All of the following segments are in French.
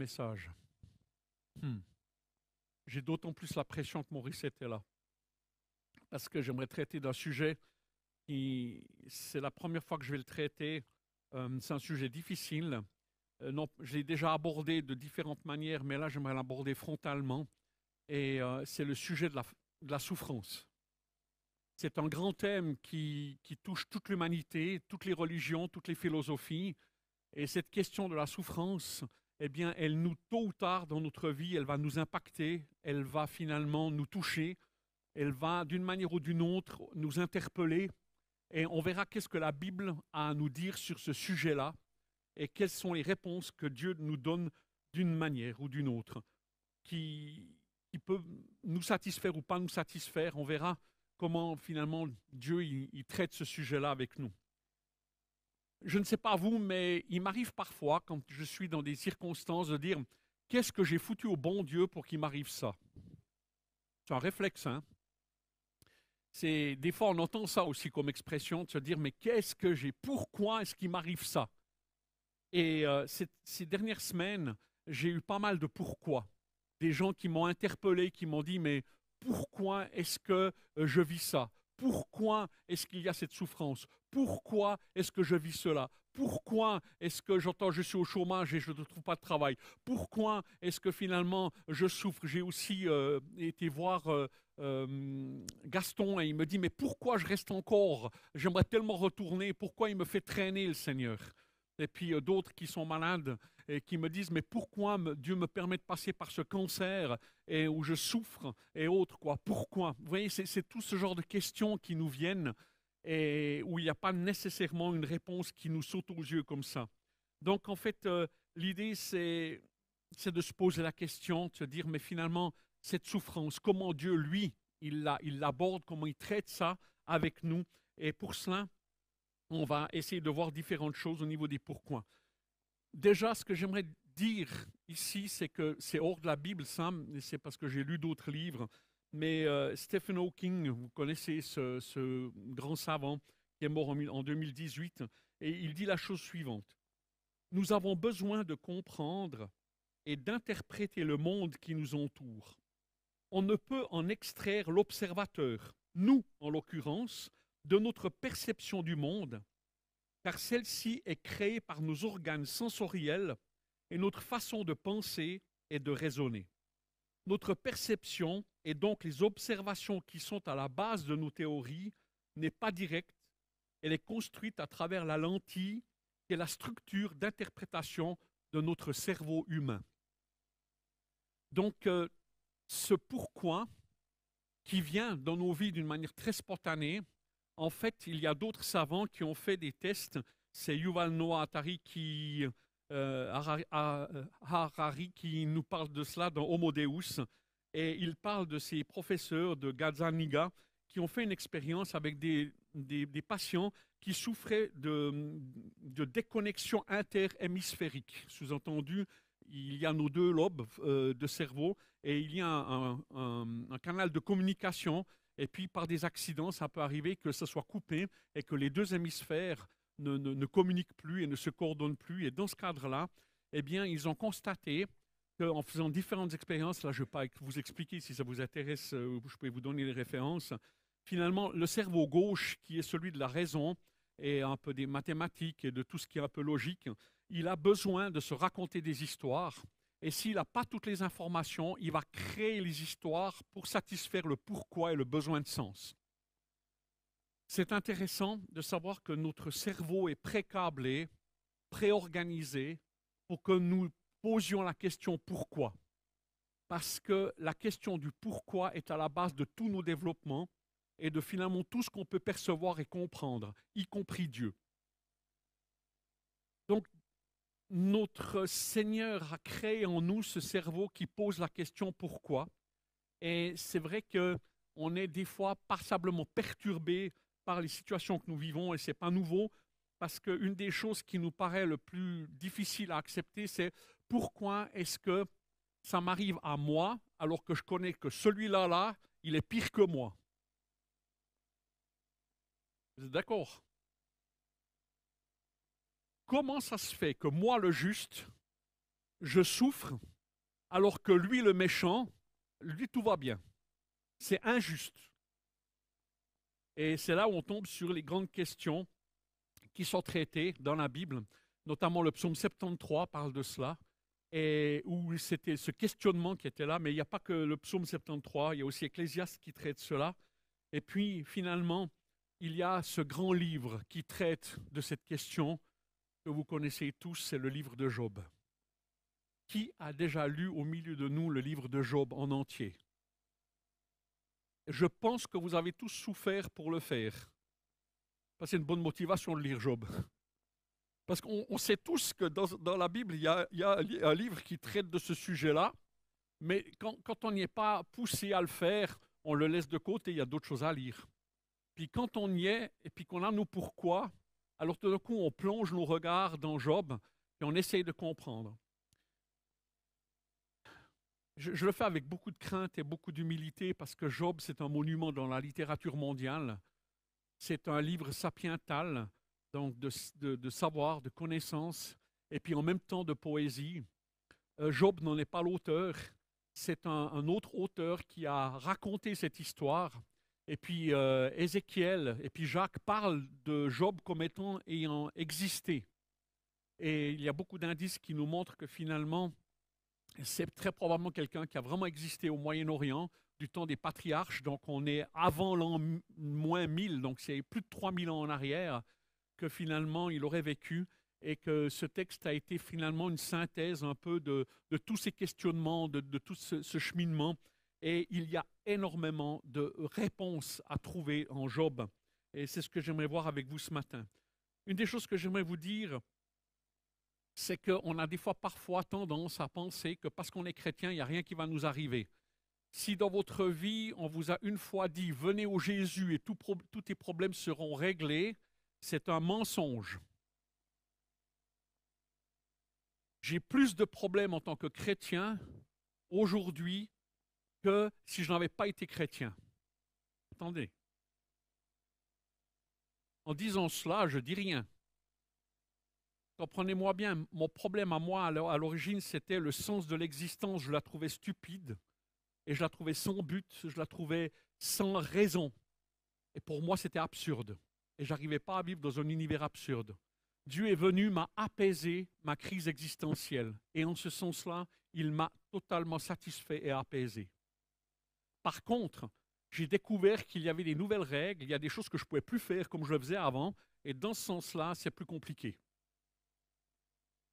message. Hmm. J'ai d'autant plus la pression que Maurice était là. Parce que j'aimerais traiter d'un sujet qui, c'est la première fois que je vais le traiter. Euh, c'est un sujet difficile. Euh, non, je l'ai déjà abordé de différentes manières, mais là, j'aimerais l'aborder frontalement. Et euh, c'est le sujet de la, de la souffrance. C'est un grand thème qui, qui touche toute l'humanité, toutes les religions, toutes les philosophies. Et cette question de la souffrance, eh bien, elle nous, tôt ou tard dans notre vie, elle va nous impacter, elle va finalement nous toucher, elle va d'une manière ou d'une autre nous interpeller. Et on verra qu'est-ce que la Bible a à nous dire sur ce sujet-là et quelles sont les réponses que Dieu nous donne d'une manière ou d'une autre, qui, qui peuvent nous satisfaire ou pas nous satisfaire. On verra comment finalement Dieu traite ce sujet-là avec nous. Je ne sais pas vous, mais il m'arrive parfois, quand je suis dans des circonstances, de dire Qu'est-ce que j'ai foutu au bon Dieu pour qu'il m'arrive ça? C'est un réflexe, hein. C'est, Des fois, on entend ça aussi comme expression, de se dire Mais qu'est-ce que j'ai Pourquoi est-ce qu'il m'arrive ça? Et euh, ces dernières semaines, j'ai eu pas mal de pourquoi. Des gens qui m'ont interpellé, qui m'ont dit Mais pourquoi est-ce que euh, je vis ça? Pourquoi est-ce qu'il y a cette souffrance? Pourquoi est-ce que je vis cela? Pourquoi est-ce que j'entends je suis au chômage et je ne trouve pas de travail? Pourquoi est-ce que finalement je souffre? J'ai aussi euh, été voir euh, euh, Gaston et il me dit mais pourquoi je reste encore? J'aimerais tellement retourner. Pourquoi il me fait traîner le Seigneur? Et puis d'autres qui sont malades et qui me disent mais pourquoi Dieu me permet de passer par ce cancer où je souffre et autres quoi? Pourquoi? Vous voyez c'est tout ce genre de questions qui nous viennent et où il n'y a pas nécessairement une réponse qui nous saute aux yeux comme ça. Donc en fait euh, l'idée c'est de se poser la question de se dire mais finalement cette souffrance comment Dieu lui il l'aborde comment il traite ça avec nous? Et pour cela on va essayer de voir différentes choses au niveau des pourquoi Déjà, ce que j'aimerais dire ici, c'est que c'est hors de la Bible, et c'est parce que j'ai lu d'autres livres, mais euh, Stephen Hawking, vous connaissez ce, grand savant qui est mort en, en 2018, et il dit la chose suivante. Nous avons besoin de comprendre et d'interpréter le monde qui nous entoure. On ne peut en extraire l'observateur, nous en l'occurrence, de notre perception du monde, car celle-ci est créée par nos organes sensoriels et notre façon de penser et de raisonner. Notre perception et donc les observations qui sont à la base de nos théories n'est pas directe, elle est construite à travers la lentille et la structure d'interprétation de notre cerveau humain. Donc, euh, ce pourquoi qui vient dans nos vies d'une manière très spontanée, en fait, il y a d'autres savants qui ont fait des tests. C'est Yuval Noah qui, euh, Harari qui nous parle de cela dans Homo Deus. Et il parle de ces professeurs de Gazaniga qui ont fait une expérience avec des, patients qui souffraient de, déconnexion interhémisphérique. Sous-entendu, il y a nos deux lobes euh, de cerveau et il y a un, canal de communication et puis, par des accidents, ça peut arriver que ce soit coupé et que les deux hémisphères ne, ne, communiquent plus et ne se coordonnent plus. Et dans ce cadre-là, eh bien, ils ont constaté qu'en faisant différentes expériences, là, je ne vais pas vous expliquer si ça vous intéresse, euh, je peux vous donner les références. Finalement, le cerveau gauche, qui est celui de la raison et un peu des mathématiques et de tout ce qui est un peu logique, il a besoin de se raconter des histoires et s'il n'a pas toutes les informations, il va créer les histoires pour satisfaire le pourquoi et le besoin de sens. C'est intéressant de savoir que notre cerveau est pré-câblé, pré-organisé pour que nous posions la question pourquoi. Parce que la question du pourquoi est à la base de tous nos développements et de finalement tout ce qu'on peut percevoir et comprendre, y compris Dieu. Donc notre Seigneur a créé en nous ce cerveau qui pose la question pourquoi. Et c'est vrai que on est des fois passablement perturbé par les situations que nous vivons et c'est pas nouveau parce qu'une des choses qui nous paraît le plus difficile à accepter, c'est pourquoi est-ce que ça m'arrive à moi alors que je connais que celui-là, là, il est pire que moi? Vous êtes d'accord? Comment ça se fait que moi, le juste, je souffre, alors que lui, le méchant, lui, tout va bien? C'est injuste. Et c'est là où on tombe sur les grandes questions qui sont traitées dans la Bible, notamment le psaume 73 parle de cela, et où c'était ce questionnement qui était là, mais il n'y a pas que le psaume 73, il y a aussi Ecclésiaste qui traite cela. Et puis finalement, il y a ce grand livre qui traite de cette question que vous connaissez tous, c'est le livre de Job. Qui a déjà lu au milieu de nous le livre de Job en entier? Je pense que vous avez tous souffert pour le faire. C'est une bonne motivation de lire Job. Parce qu'on sait tous que dans, la Bible, il y, a, un livre qui traite de ce sujet-là, mais quand, on n'y est pas poussé à le faire, on le laisse de côté, il y a d'autres choses à lire. Puis quand on y est, et puis qu'on a nos pourquoi, alors tout d'un coup, on plonge nos regards dans Job, et on essaye de comprendre. Je, le fais avec beaucoup de crainte et beaucoup d'humilité parce que Job, c'est un monument dans la littérature mondiale. C'est un livre sapiental, donc de, savoir, de connaissance, et puis en même temps de poésie. Euh, Job n'en est pas l'auteur, c'est un, autre auteur qui a raconté cette histoire. Et puis euh, Ézéchiel et puis Jacques parlent de Job comme étant ayant existé. Et il y a beaucoup d'indices qui nous montrent que finalement, c'est très probablement quelqu'un qui a vraiment existé au Moyen-Orient du temps des patriarches. Donc on est avant l'an moins 1000, donc c'est plus de 3000 ans en arrière que finalement il aurait vécu et que ce texte a été finalement une synthèse un peu de, tous ces questionnements, de, tout ce, cheminement. Et il y a énormément de réponses à trouver en Job. Et c'est ce que j'aimerais voir avec vous ce matin. Une des choses que j'aimerais vous dire, c'est qu'on a des fois parfois tendance à penser que parce qu'on est chrétien, il n'y a rien qui va nous arriver. Si dans votre vie, on vous a une fois dit, venez au Jésus et tous tes problèmes seront réglés, c'est un mensonge. J'ai plus de problèmes en tant que chrétien aujourd'hui que si je n'avais pas été chrétien. Attendez. En disant cela, je dis rien. Comprenez-moi bien, mon problème à moi à l'origine, c'était le sens de l'existence. Je la trouvais stupide et je la trouvais sans but, je la trouvais sans raison. Et pour moi, c'était absurde. Et j'arrivais pas à vivre dans un univers absurde. Dieu est venu, m'a apaisé ma crise existentielle. Et en ce sens-là, il m'a totalement satisfait et apaisé. Par contre, j'ai découvert qu'il y avait des nouvelles règles, il y a des choses que je ne pouvais plus faire comme je le faisais avant, et dans ce sens-là, c'est plus compliqué.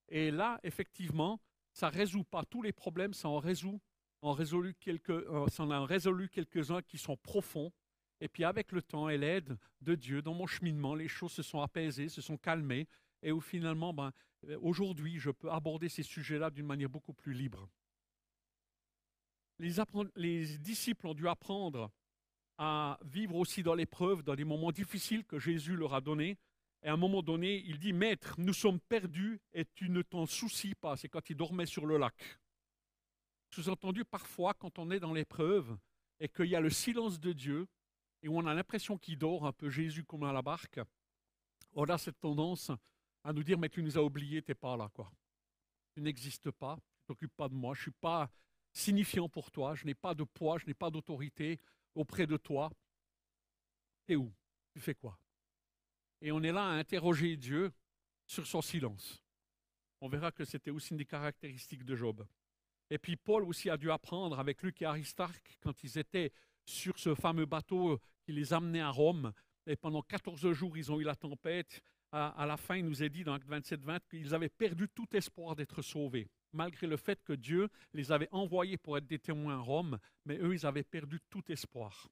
Et là, effectivement, ça ne résout pas tous les problèmes, ça en résout, quelques, euh, ça en a résolu quelques-uns qui sont profonds. Et puis avec le temps et l'aide de Dieu, dans mon cheminement, les choses se sont apaisées, se sont calmées, et où finalement, ben, euh, aujourd'hui, je peux aborder ces sujets-là d'une manière beaucoup plus libre. Les, les, disciples ont dû apprendre à vivre aussi dans l'épreuve, dans des moments difficiles que Jésus leur a donnés. Et à un moment donné, il dit, Maître, nous sommes perdus et tu ne t'en soucies pas. C'est quand il dormait sur le lac. Sous-entendu, parfois, quand on est dans l'épreuve et qu'il y a le silence de Dieu et où on a l'impression qu'il dort un peu Jésus comme à la barque, on a cette tendance à nous dire, mais tu nous as oubliés, tu n'es pas là, quoi. Tu n'existes pas, tu t'occupes pas de moi, je ne suis pas signifiant pour toi, je n'ai pas de poids, je n'ai pas d'autorité auprès de toi. Et où? Tu fais quoi? Et on est là à interroger Dieu sur son silence. On verra que c'était aussi une des caractéristiques de Job. Et puis Paul aussi a dû apprendre avec Luc et Aristarque quand ils étaient sur ce fameux bateau qui les amenait à Rome. Et pendant 14 jours, ils ont eu la tempête à, la fin, il nous est dit dans Acte 27-20 qu'ils avaient perdu tout espoir d'être sauvés, malgré le fait que Dieu les avait envoyés pour être des témoins à Rome, mais eux, ils avaient perdu tout espoir.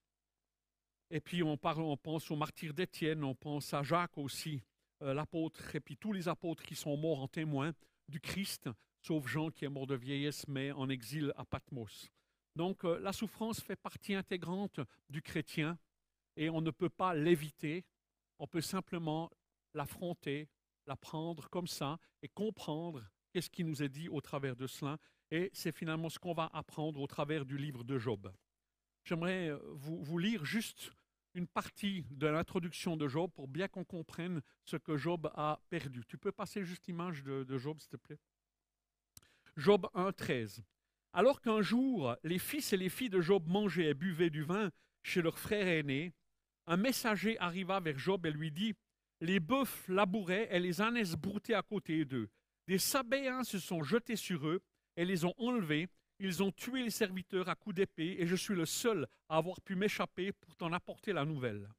Et puis on, parle, on pense au martyr d'Étienne, on pense à Jacques aussi, euh, l'apôtre, et puis tous les apôtres qui sont morts en témoin du Christ, sauf Jean qui est mort de vieillesse, mais en exil à Patmos. Donc euh, la souffrance fait partie intégrante du chrétien et on ne peut pas l'éviter, on peut simplement l'affronter, la prendre comme ça et comprendre qu'est-ce qui nous est dit au travers de cela. Et c'est finalement ce qu'on va apprendre au travers du livre de Job. J'aimerais euh, vous, lire juste une partie de l'introduction de Job pour bien qu'on comprenne ce que Job a perdu. Tu peux passer juste l'image de, de Job, s'il te plaît? Job 1, 13. Alors qu'un jour, les fils et les filles de Job mangeaient et buvaient du vin chez leur frère aîné, un messager arriva vers Job et lui dit Les bœufs labouraient et les ânes broutaient à côté d'eux. Des Sabéens se sont jetés sur eux et les ont enlevés. Ils ont tué les serviteurs à coups d'épée et je suis le seul à avoir pu m'échapper pour t'en apporter la nouvelle.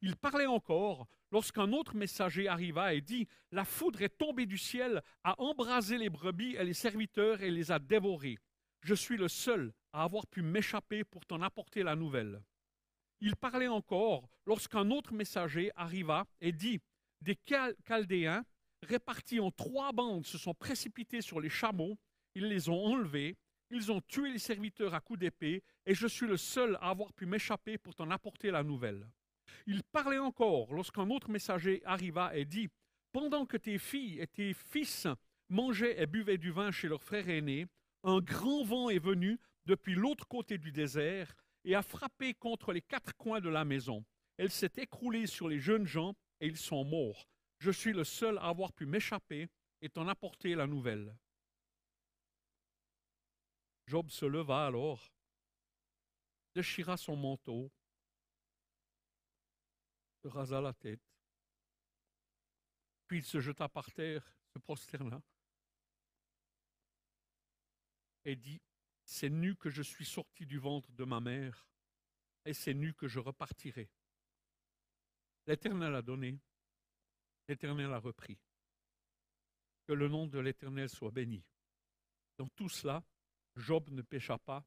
Il parlait encore lorsqu'un autre messager arriva et dit La foudre est tombée du ciel, a embrasé les brebis et les serviteurs et les a dévorés. Je suis le seul à avoir pu m'échapper pour t'en apporter la nouvelle. Il parlait encore lorsqu'un autre messager arriva et dit Des Chaldéens, répartis en trois bandes, se sont précipités sur les chameaux, ils les ont enlevés, ils ont tué les serviteurs à coups d'épée, et je suis le seul à avoir pu m'échapper pour t'en apporter la nouvelle. Il parlait encore lorsqu'un autre messager arriva et dit Pendant que tes filles et tes fils mangeaient et buvaient du vin chez leur frère aîné, un grand vent est venu depuis l'autre côté du désert et a frappé contre les quatre coins de la maison. Elle s'est écroulée sur les jeunes gens et ils sont morts. Je suis le seul à avoir pu m'échapper et t'en apporter la nouvelle. Job se leva alors, déchira son manteau, se rasa la tête, puis il se jeta par terre, se prosterna et dit c'est nu que je suis sorti du ventre de ma mère, et c'est nu que je repartirai. L'Éternel a donné, l'Éternel a repris. Que le nom de l'Éternel soit béni. Dans tout cela, Job ne pécha pas,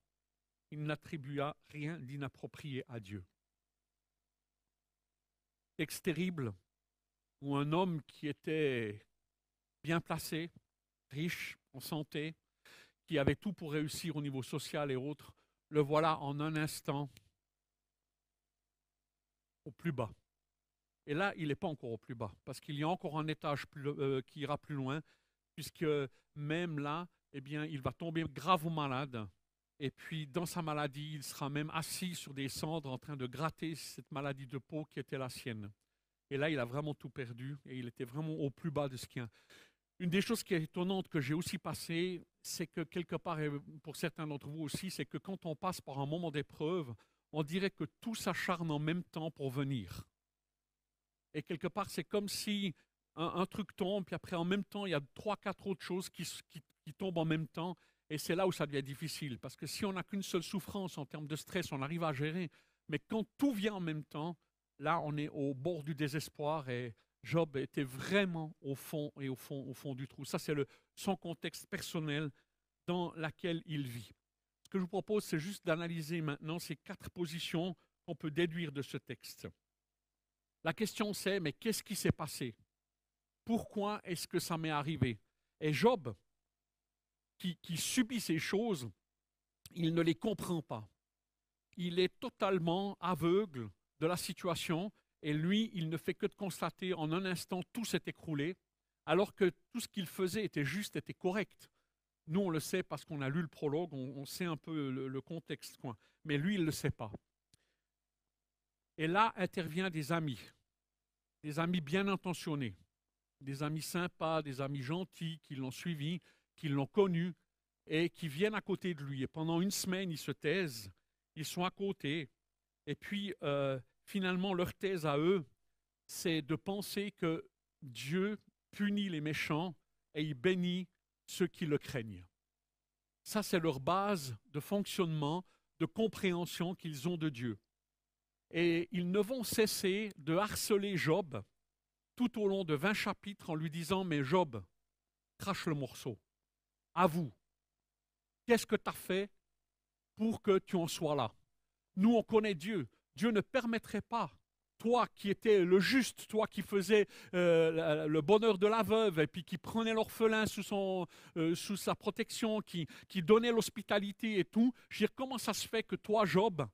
il n'attribua rien d'inapproprié à Dieu. Texte terrible où un homme qui était bien placé, riche, en santé, qui avait tout pour réussir au niveau social et autres, le voilà en un instant au plus bas. Et là, il n'est pas encore au plus bas, parce qu'il y a encore un étage euh, qui ira plus loin, puisque même là, eh bien, il va tomber gravement malade. Et puis, dans sa maladie, il sera même assis sur des cendres en train de gratter cette maladie de peau qui était la sienne. Et là, il a vraiment tout perdu et il était vraiment au plus bas de ce qu'il y a. Une des choses qui est étonnante que j'ai aussi passé, c'est que quelque part, et pour certains d'entre vous aussi, c'est que quand on passe par un moment d'épreuve, on dirait que tout s'acharne en même temps pour venir. Et quelque part, c'est comme si un, truc tombe, puis après, en même temps, il y a trois, quatre autres choses qui, qui tombent en même temps. Et c'est là où ça devient difficile. Parce que si on n'a qu'une seule souffrance en termes de stress, on arrive à gérer. Mais quand tout vient en même temps, là, on est au bord du désespoir et Job était vraiment au fond et au fond, au fond du trou. Ça, c'est son contexte personnel dans lequel il vit. Ce que je vous propose, c'est juste d'analyser maintenant ces quatre positions qu'on peut déduire de ce texte. La question c'est, mais qu'est-ce qui s'est passé? Pourquoi est-ce que ça m'est arrivé? Et Job, qui, subit ces choses, il ne les comprend pas. Il est totalement aveugle de la situation et lui, il ne fait que de constater en un instant tout s'est écroulé, alors que tout ce qu'il faisait était juste, était correct. Nous, on le sait parce qu'on a lu le prologue, on, sait un peu le, contexte, quoi. mais lui, il ne le sait pas. Et là intervient des amis, des amis bien intentionnés, des amis sympas, des amis gentils qui l'ont suivi, qui l'ont connu et qui viennent à côté de lui. Et pendant une semaine, ils se taisent, ils sont à côté. Et puis, euh, finalement, leur thèse à eux, c'est de penser que Dieu punit les méchants et il bénit ceux qui le craignent. Ça, c'est leur base de fonctionnement, de compréhension qu'ils ont de Dieu. Et ils ne vont cesser de harceler Job tout au long de 20 chapitres en lui disant, mais Job, crache le morceau. Avoue, qu'est-ce que tu as fait pour que tu en sois là? Nous, on connaît Dieu. Dieu ne permettrait pas, toi qui étais le juste, toi qui faisais euh, le bonheur de la veuve et puis qui prenait l'orphelin sous, euh, sous sa protection, qui, qui donnait l'hospitalité et tout, je comment ça se fait que toi, Job,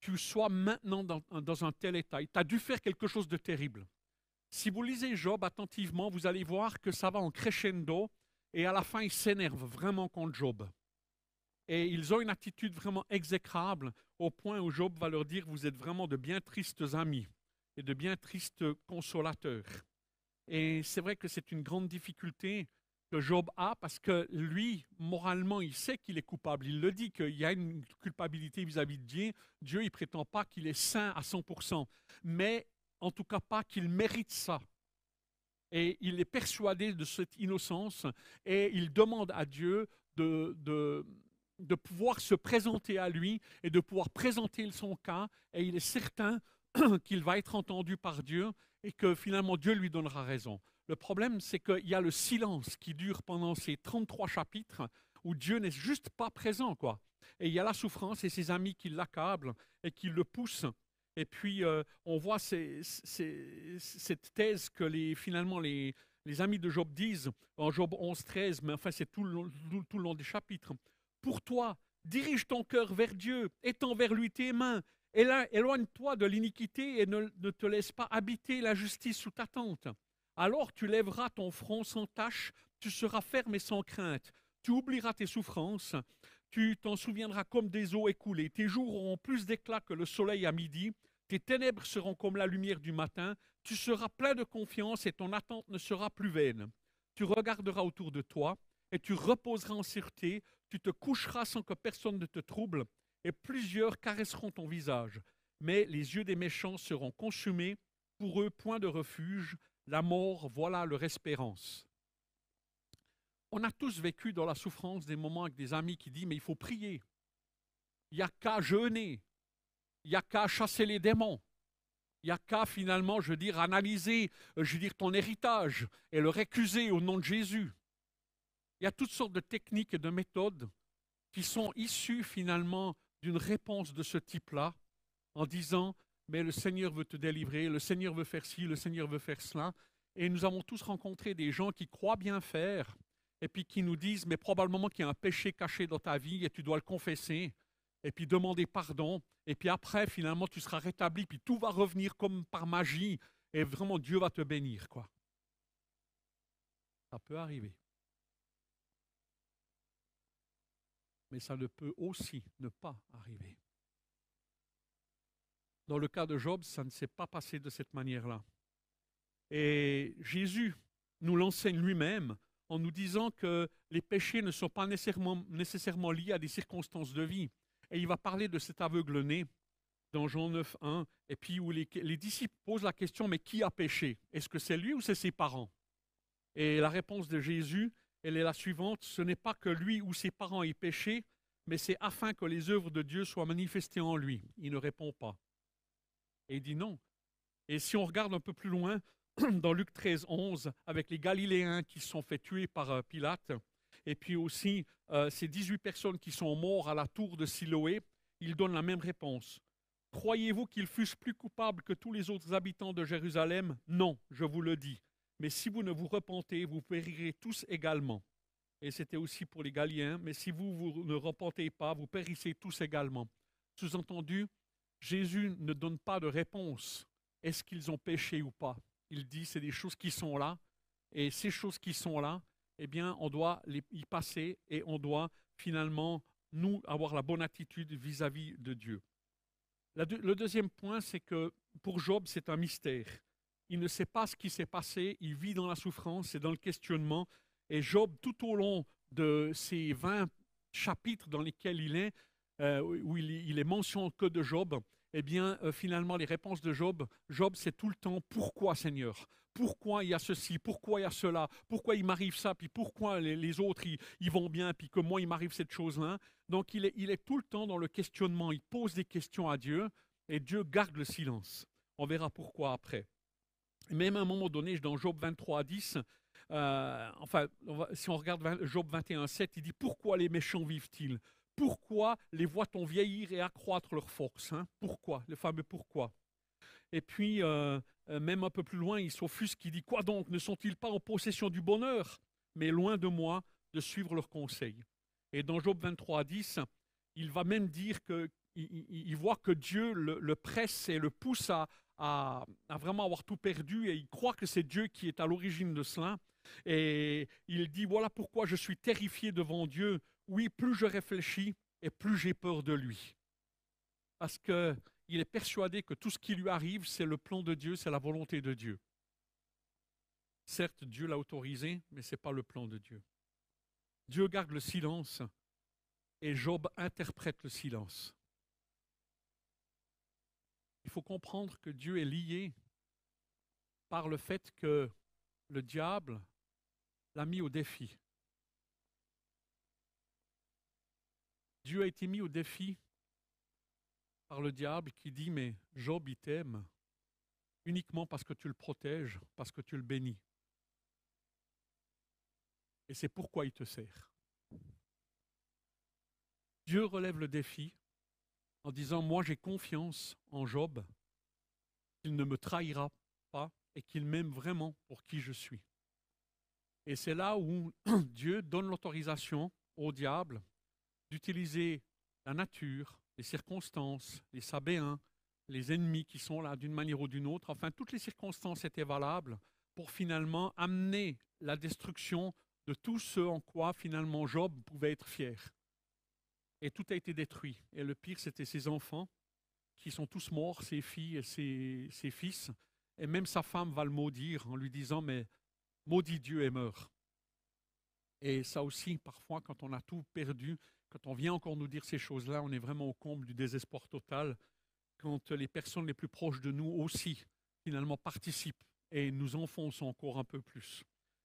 tu sois maintenant dans, un tel état Tu as dû faire quelque chose de terrible. Si vous lisez Job attentivement, vous allez voir que ça va en crescendo et à la fin, il s'énerve vraiment contre Job. Et ils ont une attitude vraiment exécrable au point où Job va leur dire, vous êtes vraiment de bien tristes amis et de bien tristes consolateurs. Et c'est vrai que c'est une grande difficulté que Job a parce que lui, moralement, il sait qu'il est coupable. Il le dit qu'il y a une culpabilité vis-à-vis de Dieu. Dieu, il prétend pas qu'il est saint à 100%, mais en tout cas pas qu'il mérite ça. Et il est persuadé de cette innocence et il demande à Dieu de, de, de pouvoir se présenter à lui et de pouvoir présenter son cas. Et il est certain qu'il va être entendu par Dieu et que finalement Dieu lui donnera raison. Le problème, c'est qu'il y a le silence qui dure pendant ces 33 chapitres où Dieu n'est juste pas présent, quoi. Et il y a la souffrance et ses amis qui l'accablent et qui le poussent. Et puis, euh, on voit cette thèse que finalement les, les, amis de Job disent en Job 11, 13, mais enfin, c'est tout, tout, le long des chapitres. Pour toi, dirige ton cœur vers Dieu, étends vers lui tes mains, éloigne-toi de l'iniquité et ne, ne te laisse pas habiter la justice sous ta tente. Alors tu lèveras ton front sans tache, tu seras ferme et sans crainte, tu oublieras tes souffrances, tu t'en souviendras comme des eaux écoulées, tes jours auront plus d'éclat que le soleil à midi, tes ténèbres seront comme la lumière du matin, tu seras plein de confiance et ton attente ne sera plus vaine. Tu regarderas autour de toi et tu reposeras en sûreté, tu te coucheras sans que personne ne te trouble, et plusieurs caresseront ton visage. Mais les yeux des méchants seront consumés, pour eux point de refuge, la mort, voilà leur espérance. On a tous vécu dans la souffrance des moments avec des amis qui disent Mais il faut prier. Il n'y a qu'à jeûner. Il n'y a qu'à chasser les démons. Il n'y a qu'à finalement, je veux dire, analyser, euh, je ton héritage et le récuser au nom de Jésus. Il y a toutes sortes de techniques et de méthodes qui sont issues finalement d'une réponse de ce type-là, en disant mais le Seigneur veut te délivrer, le Seigneur veut faire ci, le Seigneur veut faire cela. Et nous avons tous rencontré des gens qui croient bien faire, et puis qui nous disent, mais probablement qu'il y a un péché caché dans ta vie et tu dois le confesser, et puis demander pardon, et puis après, finalement, tu seras rétabli, puis tout va revenir comme par magie, et vraiment Dieu va te bénir, quoi. Ça peut arriver. Mais ça ne peut aussi ne pas arriver. Dans le cas de Job, ça ne s'est pas passé de cette manière-là. Et Jésus nous l'enseigne lui-même en nous disant que les péchés ne sont pas nécessairement, liés à des circonstances de vie. Et il va parler de cet aveugle-né dans Jean 9, 1, et puis où les, les disciples posent la question, mais qui a péché? Est-ce que c'est lui ou c'est ses parents? Et la réponse de Jésus, elle est la suivante, ce n'est pas que lui ou ses parents aient péché, mais c'est afin que les œuvres de Dieu soient manifestées en lui. Il ne répond pas. Et il dit non. Et si on regarde un peu plus loin, dans Luc 13, 11, avec les Galiléens qui sont fait tuer par euh, Pilate, et puis aussi euh, ces 18 personnes qui sont mortes à la tour de Siloé, il donne la même réponse. Croyez-vous qu'ils fussent plus coupables que tous les autres habitants de Jérusalem? Non, je vous le dis. Mais si vous ne vous repentez, vous périrez tous également. Et c'était aussi pour les Galiléens, mais si vous, vous ne repentez pas, vous périssez tous également. Sous-entendu, Jésus ne donne pas de réponse. Est-ce qu'ils ont péché ou pas? Il dit c'est des choses qui sont là. Et ces choses qui sont là, eh bien, on doit les, y passer et on doit finalement, nous, avoir la bonne attitude vis-à-vis de Dieu. le deuxième point, c'est que pour Job, c'est un mystère. Il ne sait pas ce qui s'est passé, il vit dans la souffrance et dans le questionnement. Et Job, tout au long de ces 20 chapitres dans lesquels il est, euh, où il, est mention que de Job, eh bien, euh, finalement, les réponses de Job, Job, c'est tout le temps pourquoi, Seigneur? Pourquoi il y a ceci? Pourquoi il y a cela? Pourquoi il m'arrive ça? Puis pourquoi les, autres, ils, vont bien? Puis que moi, il m'arrive cette chose-là? Donc, il est, tout le temps dans le questionnement. Il pose des questions à Dieu et Dieu garde le silence. On verra pourquoi après. Même à un moment donné, dans Job 23, 10, euh, enfin, si on regarde Job 21, 7, il dit Pourquoi les méchants vivent-ils? Pourquoi les voit-on vieillir et accroître leur force hein? Pourquoi? Le fameux pourquoi. Et puis, euh, euh, même un peu plus loin, il s'offusque qui dit Quoi donc? Ne sont-ils pas en possession du bonheur? Mais loin de moi de suivre leurs conseils. Et dans Job 23, 10, il va même dire qu'il il, voit que Dieu le, presse et le pousse à, à, vraiment avoir tout perdu et il croit que c'est Dieu qui est à l'origine de cela. Et il dit Voilà pourquoi je suis terrifié devant Dieu oui, plus je réfléchis et plus j'ai peur de lui. Parce qu'il est persuadé que tout ce qui lui arrive, c'est le plan de Dieu, c'est la volonté de Dieu. Certes, Dieu l'a autorisé, mais ce n'est pas le plan de Dieu. Dieu garde le silence et Job interprète le silence. Il faut comprendre que Dieu est lié par le fait que le diable l'a mis au défi. Dieu a été mis au défi par le diable qui dit, mais Job, il t'aime uniquement parce que tu le protèges, parce que tu le bénis. Et c'est pourquoi il te sert. Dieu relève le défi en disant, moi j'ai confiance en Job, qu'il ne me trahira pas et qu'il m'aime vraiment pour qui je suis. Et c'est là où Dieu donne l'autorisation au diable d'utiliser la nature, les circonstances, les Sabéens, les ennemis qui sont là d'une manière ou d'une autre, enfin toutes les circonstances étaient valables pour finalement amener la destruction de tout ce en quoi finalement Job pouvait être fier. Et tout a été détruit. Et le pire, c'était ses enfants, qui sont tous morts, ses filles et ses, fils. Et même sa femme va le maudire en lui disant, mais maudit Dieu et meurt. Et ça aussi, parfois, quand on a tout perdu, quand on vient encore nous dire ces choses-là, on est vraiment au comble du désespoir total. Quand les personnes les plus proches de nous aussi, finalement, participent et nous enfoncent encore un peu plus.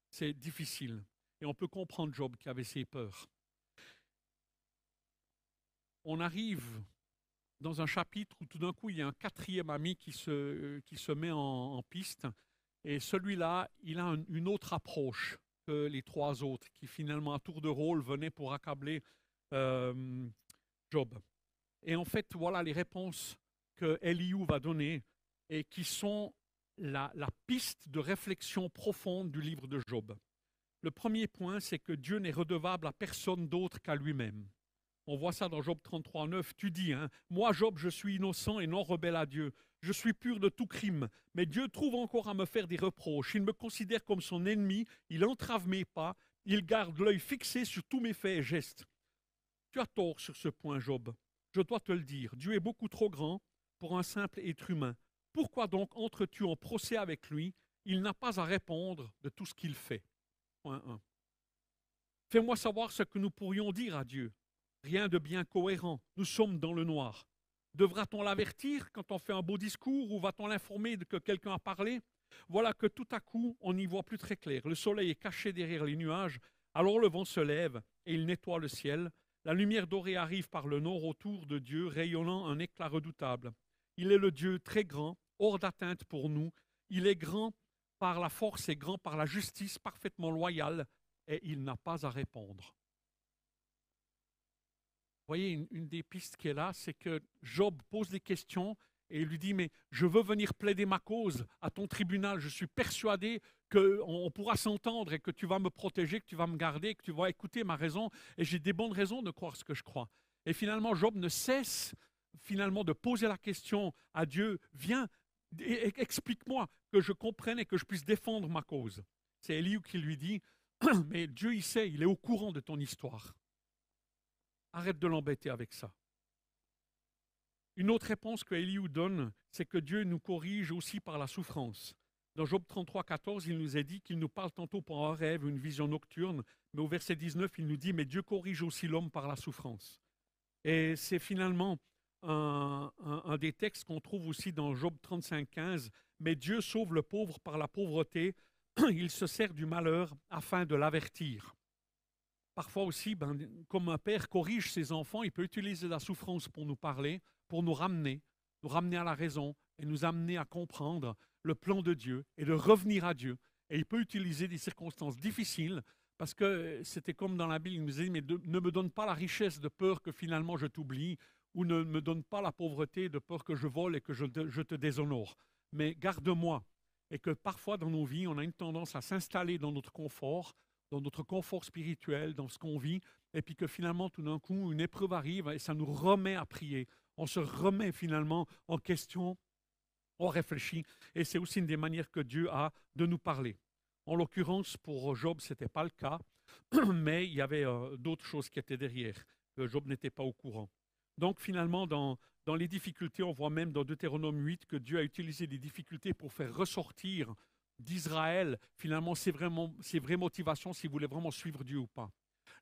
C'est difficile. Et on peut comprendre Job qui avait ses peurs. On arrive dans un chapitre où tout d'un coup, il y a un quatrième ami qui se, qui se met en, piste. Et celui-là, il a une autre approche que les trois autres, qui finalement, à tour de rôle, venaient pour accabler euh, Job. Et en fait, voilà les réponses que Eliou va donner et qui sont la, piste de réflexion profonde du livre de Job. Le premier point, c'est que Dieu n'est redevable à personne d'autre qu'à lui-même. On voit ça dans Job 33, 9. Tu dis, hein, moi Job, je suis innocent et non rebelle à Dieu. Je suis pur de tout crime. Mais Dieu trouve encore à me faire des reproches. Il me considère comme son ennemi. Il entrave mes pas. Il garde l'œil fixé sur tous mes faits et gestes. Tu as tort sur ce point, Job. Je dois te le dire. Dieu est beaucoup trop grand pour un simple être humain. Pourquoi donc entres-tu en procès avec lui? Il n'a pas à répondre de tout ce qu'il fait. Point 1. Fais-moi savoir ce que nous pourrions dire à Dieu. Rien de bien cohérent. Nous sommes dans le noir. Devra-t-on l'avertir quand on fait un beau discours ou va-t-on l'informer que quelqu'un a parlé? Voilà que tout à coup, on n'y voit plus très clair. Le soleil est caché derrière les nuages, alors le vent se lève et il nettoie le ciel. La lumière dorée arrive par le nord autour de Dieu, rayonnant un éclat redoutable. Il est le Dieu très grand, hors d'atteinte pour nous. Il est grand par la force et grand par la justice, parfaitement loyal, et il n'a pas à répondre. Vous voyez, une, une des pistes qui est là, c'est que Job pose des questions et il lui dit, mais je veux venir plaider ma cause à ton tribunal. Je suis persuadé qu'on pourra s'entendre et que tu vas me protéger, que tu vas me garder, que tu vas écouter ma raison. Et j'ai des bonnes raisons de croire ce que je crois. Et finalement, Job ne cesse finalement de poser la question à Dieu, viens, explique-moi que je comprenne et que je puisse défendre ma cause. C'est Eliou qui lui dit, mais Dieu il sait, il est au courant de ton histoire. Arrête de l'embêter avec ça. Une autre réponse que Eliou donne, c'est que Dieu nous corrige aussi par la souffrance. Dans Job 33, 14, il nous est dit qu'il nous parle tantôt pour un rêve, une vision nocturne, mais au verset 19, il nous dit, mais Dieu corrige aussi l'homme par la souffrance. Et c'est finalement un, des textes qu'on trouve aussi dans Job 35, 15, mais Dieu sauve le pauvre par la pauvreté, il se sert du malheur afin de l'avertir. Parfois aussi, ben, comme un père corrige ses enfants, il peut utiliser la souffrance pour nous parler, pour nous ramener, nous ramener à la raison et nous amener à comprendre le plan de Dieu et de revenir à Dieu. Et il peut utiliser des circonstances difficiles parce que c'était comme dans la Bible, il nous dit, mais ne me donne pas la richesse de peur que finalement je t'oublie, ou ne me donne pas la pauvreté de peur que je vole et que je te déshonore. Mais garde-moi. Et que parfois dans nos vies, on a une tendance à s'installer dans notre confort, dans notre confort spirituel, dans ce qu'on vit, et puis que finalement, tout d'un coup, une épreuve arrive et ça nous remet à prier. On se remet finalement en question on réfléchit, et c'est aussi une des manières que Dieu a de nous parler. En l'occurrence, pour Job, ce n'était pas le cas, mais il y avait euh, d'autres choses qui étaient derrière, Job n'était pas au courant. Donc finalement, dans, dans les difficultés, on voit même dans Deutéronome 8 que Dieu a utilisé les difficultés pour faire ressortir d'Israël, finalement, vraiment ses vraies motivations, s'il voulait vraiment suivre Dieu ou pas.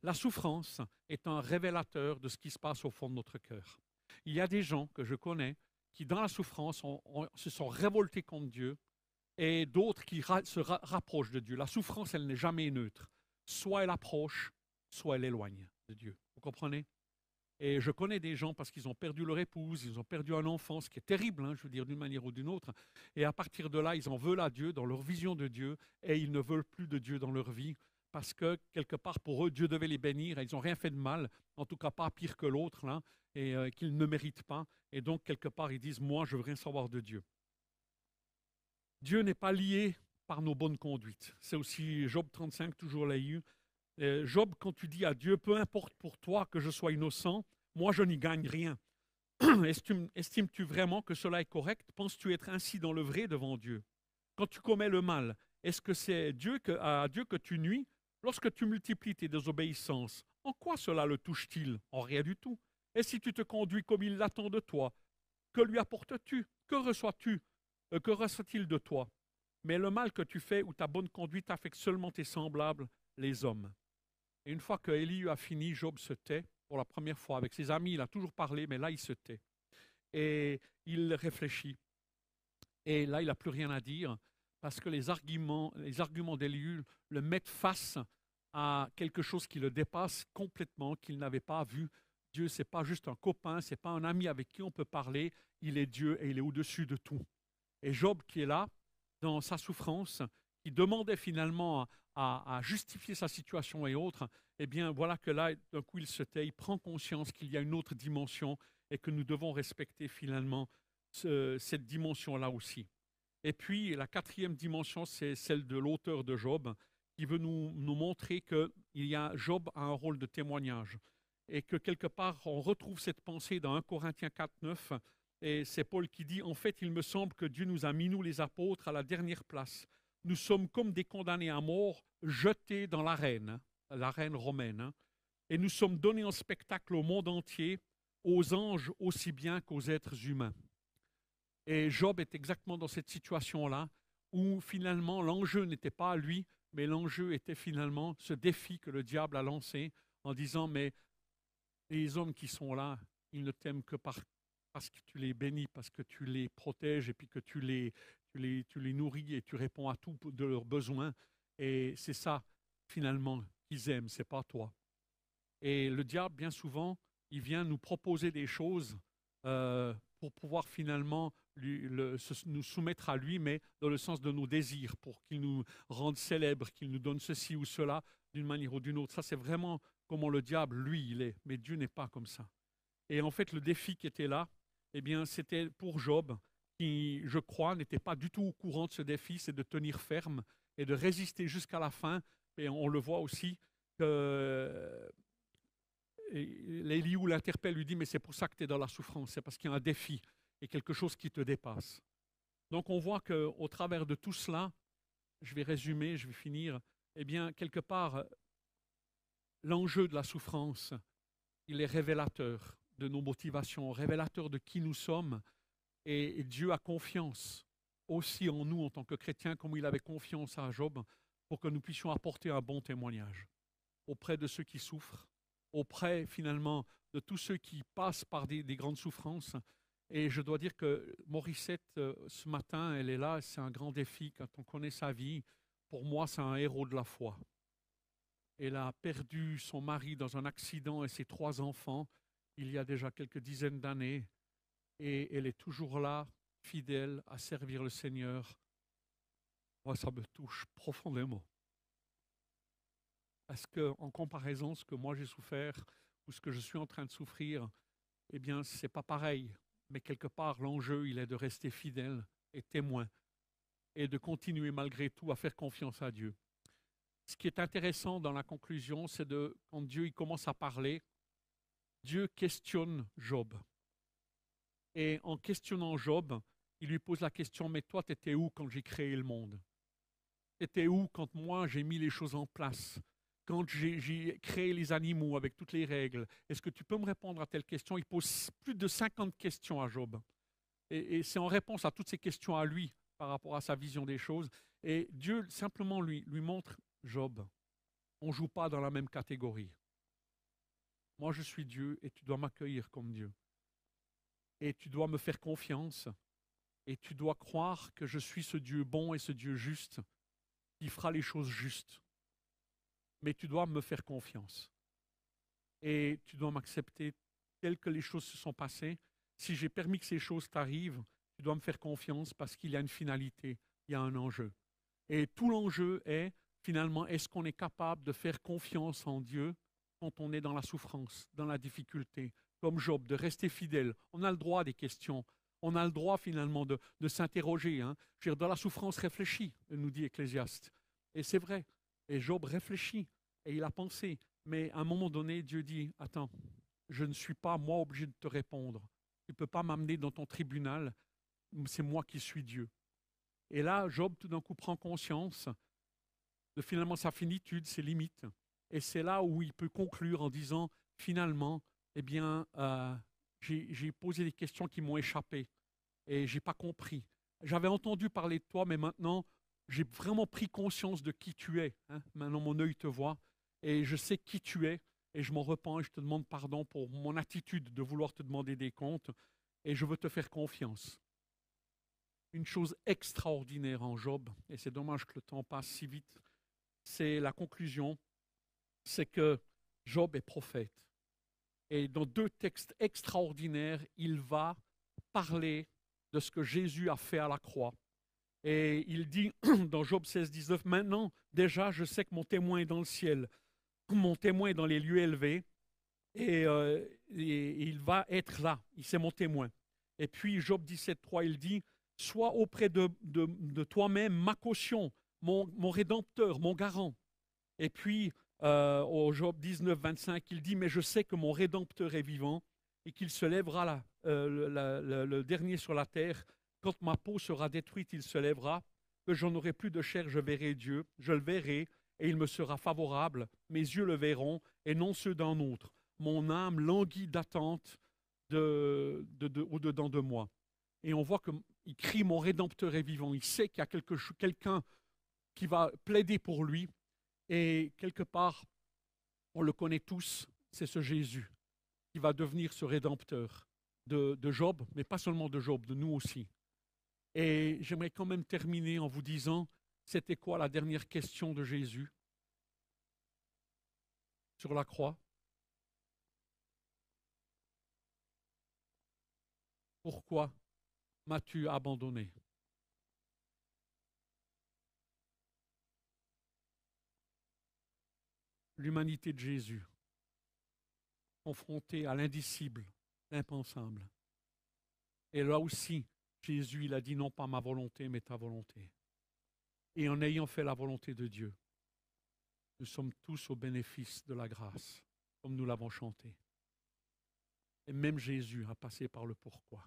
La souffrance est un révélateur de ce qui se passe au fond de notre cœur. Il y a des gens que je connais qui, dans la souffrance, se sont révoltés contre Dieu et d'autres qui se rapprochent de Dieu. La souffrance, elle n'est jamais neutre. Soit elle approche, soit elle éloigne de Dieu. Vous comprenez? Et je connais des gens parce qu'ils ont perdu leur épouse, ils ont perdu un enfant, ce qui est terrible, hein, je veux dire, d'une manière ou d'une autre. Et à partir de là, ils en veulent à Dieu, dans leur vision de Dieu, et ils ne veulent plus de Dieu dans leur vie parce que quelque part pour eux, Dieu devait les bénir ils n'ont rien fait de mal, en tout cas pas pire que l'autre, là, et euh, qu'ils ne méritent pas. Et donc, quelque part, ils disent, moi, je veux rien savoir de Dieu. Dieu n'est pas lié par nos bonnes conduites. C'est aussi Job 35, toujours l'a eu. Job, quand tu dis à Dieu, peu importe pour toi que je sois innocent, moi je n'y gagne rien. Estimes-tu vraiment que cela est correct? Penses-tu être ainsi dans le vrai devant Dieu? Quand tu commets le mal, est-ce que c'est Dieu à Dieu que tu nuis Lorsque tu multiplies tes désobéissances, en quoi cela le touche-t-il En rien du tout? Et si tu te conduis comme il l'attend de toi, que lui apportes-tu? Que reçois-tu? Euh, Que reçoit-il de toi? Mais le mal que tu fais ou ta bonne conduite affecte seulement tes semblables, les hommes. Et une fois que Élie a fini, Job se tait pour la première fois. Avec ses amis, il a toujours parlé, mais là, il se tait. Et il réfléchit. Et là, il n'a plus rien à dire parce que les arguments, les le mettent face à quelque chose qui le dépasse complètement, qu'il n'avait pas vu Dieu, c'est pas juste un copain, c'est pas un ami avec qui on peut parler, il est Dieu et il est au-dessus de tout. Et Job qui est là, dans sa souffrance, qui demandait finalement à, justifier sa situation et autres, eh bien voilà que là, d'un coup, il se tait, il prend conscience qu'il y a une autre dimension et que nous devons respecter finalement cette dimension-là aussi. Et puis la quatrième dimension, c'est celle de l'auteur de Job, qui veut nous, montrer que il y a, Job a un rôle de témoignage et que quelque part on retrouve cette pensée dans 1 Corinthiens 4, 9. Et c'est Paul qui dit, en fait, il me semble que Dieu nous a mis, nous les apôtres, à la dernière place. Nous sommes comme des condamnés à mort, jetés dans l'arène, l'arène romaine. Hein. et nous sommes donnés en spectacle au monde entier, aux anges aussi bien qu'aux êtres humains. Et Job est exactement dans cette situation-là, où finalement l'enjeu n'était pas lui, mais l'enjeu était finalement ce défi que le diable a lancé en disant, mais les hommes qui sont là, ils ne t'aiment que parce que tu les bénis, parce que tu les protèges et puis que tu les, les, tu les nourris et tu réponds à tout de leurs besoins. Et c'est ça, finalement, qu'ils aiment, c'est pas toi. Et le diable, bien souvent, il vient nous proposer des choses euh, pour pouvoir finalement nous soumettre à lui, mais dans le sens de nos désirs, pour qu'il nous rende célèbres, qu'il nous donne ceci ou cela d'une manière ou d'une autre. Ça, c'est vraiment comment le diable, lui, il est. Mais Dieu n'est pas comme ça. Et en fait, le défi qui était là, eh bien, c'était pour Job, qui, je crois, n'était pas du tout au courant de ce défi, c'est de tenir ferme et de résister jusqu'à la fin. Et on le voit aussi que L'éliou l'interpelle, lui dit, mais c'est pour ça que tu es dans la souffrance, c'est parce qu'il y a un défi et quelque chose qui te dépasse. Donc on voit qu'au travers de tout cela, je vais résumer, je vais finir, eh bien, quelque part, l'enjeu de la souffrance, il est révélateur de nos motivations, révélateur de qui nous sommes. Et, Dieu a confiance aussi en nous en tant que chrétiens, comme il avait confiance à Job, pour que nous puissions apporter un bon témoignage auprès de ceux qui souffrent, auprès finalement de tous ceux qui passent par des, grandes souffrances. Et je dois dire que Morissette, euh, ce matin, elle est là, c'est un grand défi quand on connaît sa vie. Pour moi, c'est un héros de la foi. Elle a perdu son mari dans un accident et ses trois enfants il y a déjà quelques dizaines d'années. Et elle est toujours là, fidèle à servir le Seigneur. Moi, ça me touche profondément. Parce que, en comparaison, ce que moi j'ai souffert ou ce que je suis en train de souffrir, eh bien, c'est pas pareil. Mais quelque part, l'enjeu, il est de rester fidèle et témoin et de continuer malgré tout à faire confiance à Dieu. Ce qui est intéressant dans la conclusion, c'est de quand Dieu il commence à parler, Dieu questionne Job. Et en questionnant Job, il lui pose la question, mais toi, tu étais où quand j'ai créé le monde? Tu étais où quand moi, j'ai mis les choses en place? Quand j'ai créé les animaux avec toutes les règles Est-ce que tu peux me répondre à telle question? Il pose plus de 50 questions à Job. Et, c'est en réponse à toutes ces questions à lui, par rapport à sa vision des choses, Et Dieu simplement lui, lui montre, Job, on ne joue pas dans la même catégorie. Moi, je suis Dieu et tu dois m'accueillir comme Dieu. Et tu dois me faire confiance. Et tu dois croire que je suis ce Dieu bon et ce Dieu juste qui fera les choses justes. Mais tu dois me faire confiance. Et tu dois m'accepter tel que les choses se sont passées. Si j'ai permis que ces choses t'arrivent, tu dois me faire confiance parce qu'il y a une finalité, il y a un enjeu. Et tout l'enjeu est, finalement, est-ce qu'on est capable de faire confiance en Dieu quand on est dans la souffrance, dans la difficulté, comme Job, de rester fidèle? On a le droit à des questions. On a le droit finalement de, s'interroger. Hein. dans la souffrance, réfléchit, nous dit Ecclésiaste. Et c'est vrai. Et Job réfléchit et il a pensé. Mais à un moment donné, Dieu dit, attends, je ne suis pas moi obligé de te répondre. Tu ne peux pas m'amener dans ton tribunal. C'est moi qui suis Dieu. Et là, Job tout d'un coup prend conscience de finalement sa finitude, ses limites. Et c'est là où il peut conclure en disant, finalement, eh bien, euh, j'ai posé des questions qui m'ont échappé et j'ai pas compris. J'avais entendu parler de toi, mais maintenant, j'ai vraiment pris conscience de qui tu es. Hein. Maintenant, mon œil te voit et je sais qui tu es et je m'en repens et je te demande pardon pour mon attitude de vouloir te demander des comptes et je veux te faire confiance. Une chose extraordinaire en Job, et c'est dommage que le temps passe si vite, c'est la conclusion c'est que Job est prophète. Et dans deux textes extraordinaires, il va parler de ce que Jésus a fait à la croix. Et il dit dans Job 16, 19, Maintenant, déjà, je sais que mon témoin est dans le ciel, mon témoin est dans les lieux élevés, et, euh, il va être là, il c'est mon témoin. Et puis Job 17, 3, il dit, Sois auprès de, de, toi-même ma caution, mon, mon rédempteur, mon garant. Et puis euh, au Job 19, 25, il dit, mais je sais que mon Rédempteur est vivant et qu'il se lèvera là, euh, le, dernier sur la terre. Quand ma peau sera détruite, il se lèvera, que j'en aurai plus de chair, je verrai Dieu, je le verrai, et il me sera favorable. Mes yeux le verront, et non ceux d'un autre. Mon âme languit d'attente de, au-dedans de moi. Et on voit qu'il crie, mon Rédempteur est vivant. Il sait qu'il y a quelqu'un qui va plaider pour lui, et quelque part, on le connaît tous, c'est ce Jésus qui va devenir ce rédempteur de, Job, mais pas seulement de Job, de nous aussi. Et j'aimerais quand même terminer en vous disant, c'était quoi la dernière question de Jésus? Sur la croix Pourquoi m'as-tu abandonné? L'humanité de Jésus, confrontée à l'indicible, l'impensable. Et là aussi, Jésus, il a dit non pas ma volonté, mais ta volonté. Et en ayant fait la volonté de Dieu, nous sommes tous au bénéfice de la grâce, comme nous l'avons chanté. Et même Jésus a passé par le pourquoi.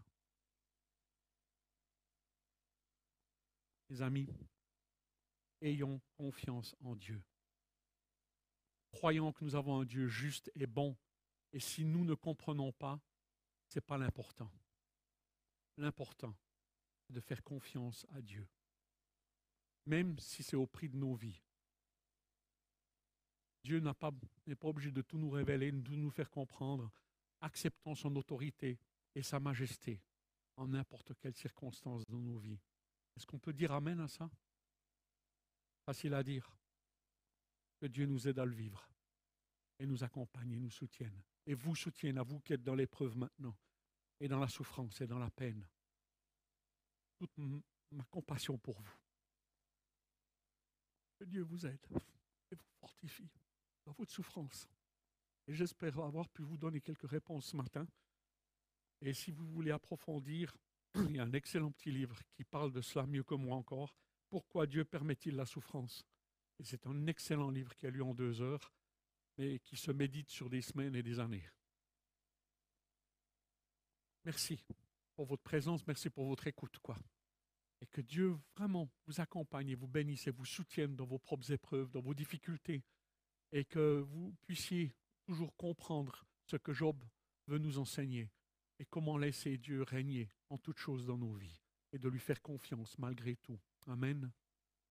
Mes amis, ayons confiance en Dieu croyons que nous avons un Dieu juste et bon. Et si nous ne comprenons pas, ce n'est pas l'important. L'important, de faire confiance à Dieu, même si c'est au prix de nos vies. Dieu n'est pas, obligé de tout nous révéler, de nous faire comprendre. Acceptons son autorité et sa majesté en n'importe quelle circonstance dans nos vies. Est-ce qu'on peut dire Amen à ça? Facile à dire. Que Dieu nous aide à le vivre et nous accompagne et nous soutienne. Et vous soutienne à vous qui êtes dans l'épreuve maintenant, et dans la souffrance et dans la peine. Toute ma compassion pour vous. Que Dieu vous aide et vous fortifie dans votre souffrance. Et j'espère avoir pu vous donner quelques réponses ce matin. Et si vous voulez approfondir, il y a un excellent petit livre qui parle de cela mieux que moi encore. Pourquoi Dieu permet-il la souffrance? Et c'est un excellent livre qui a lu en deux heures, mais qui se médite sur des semaines et des années. Merci pour votre présence, merci pour votre écoute, quoi. Et que Dieu vraiment vous accompagne et vous bénisse et vous soutienne dans vos propres épreuves, dans vos difficultés, et que vous puissiez toujours comprendre ce que Job veut nous enseigner et comment laisser Dieu régner en toutes choses dans nos vies et de lui faire confiance malgré tout. Amen.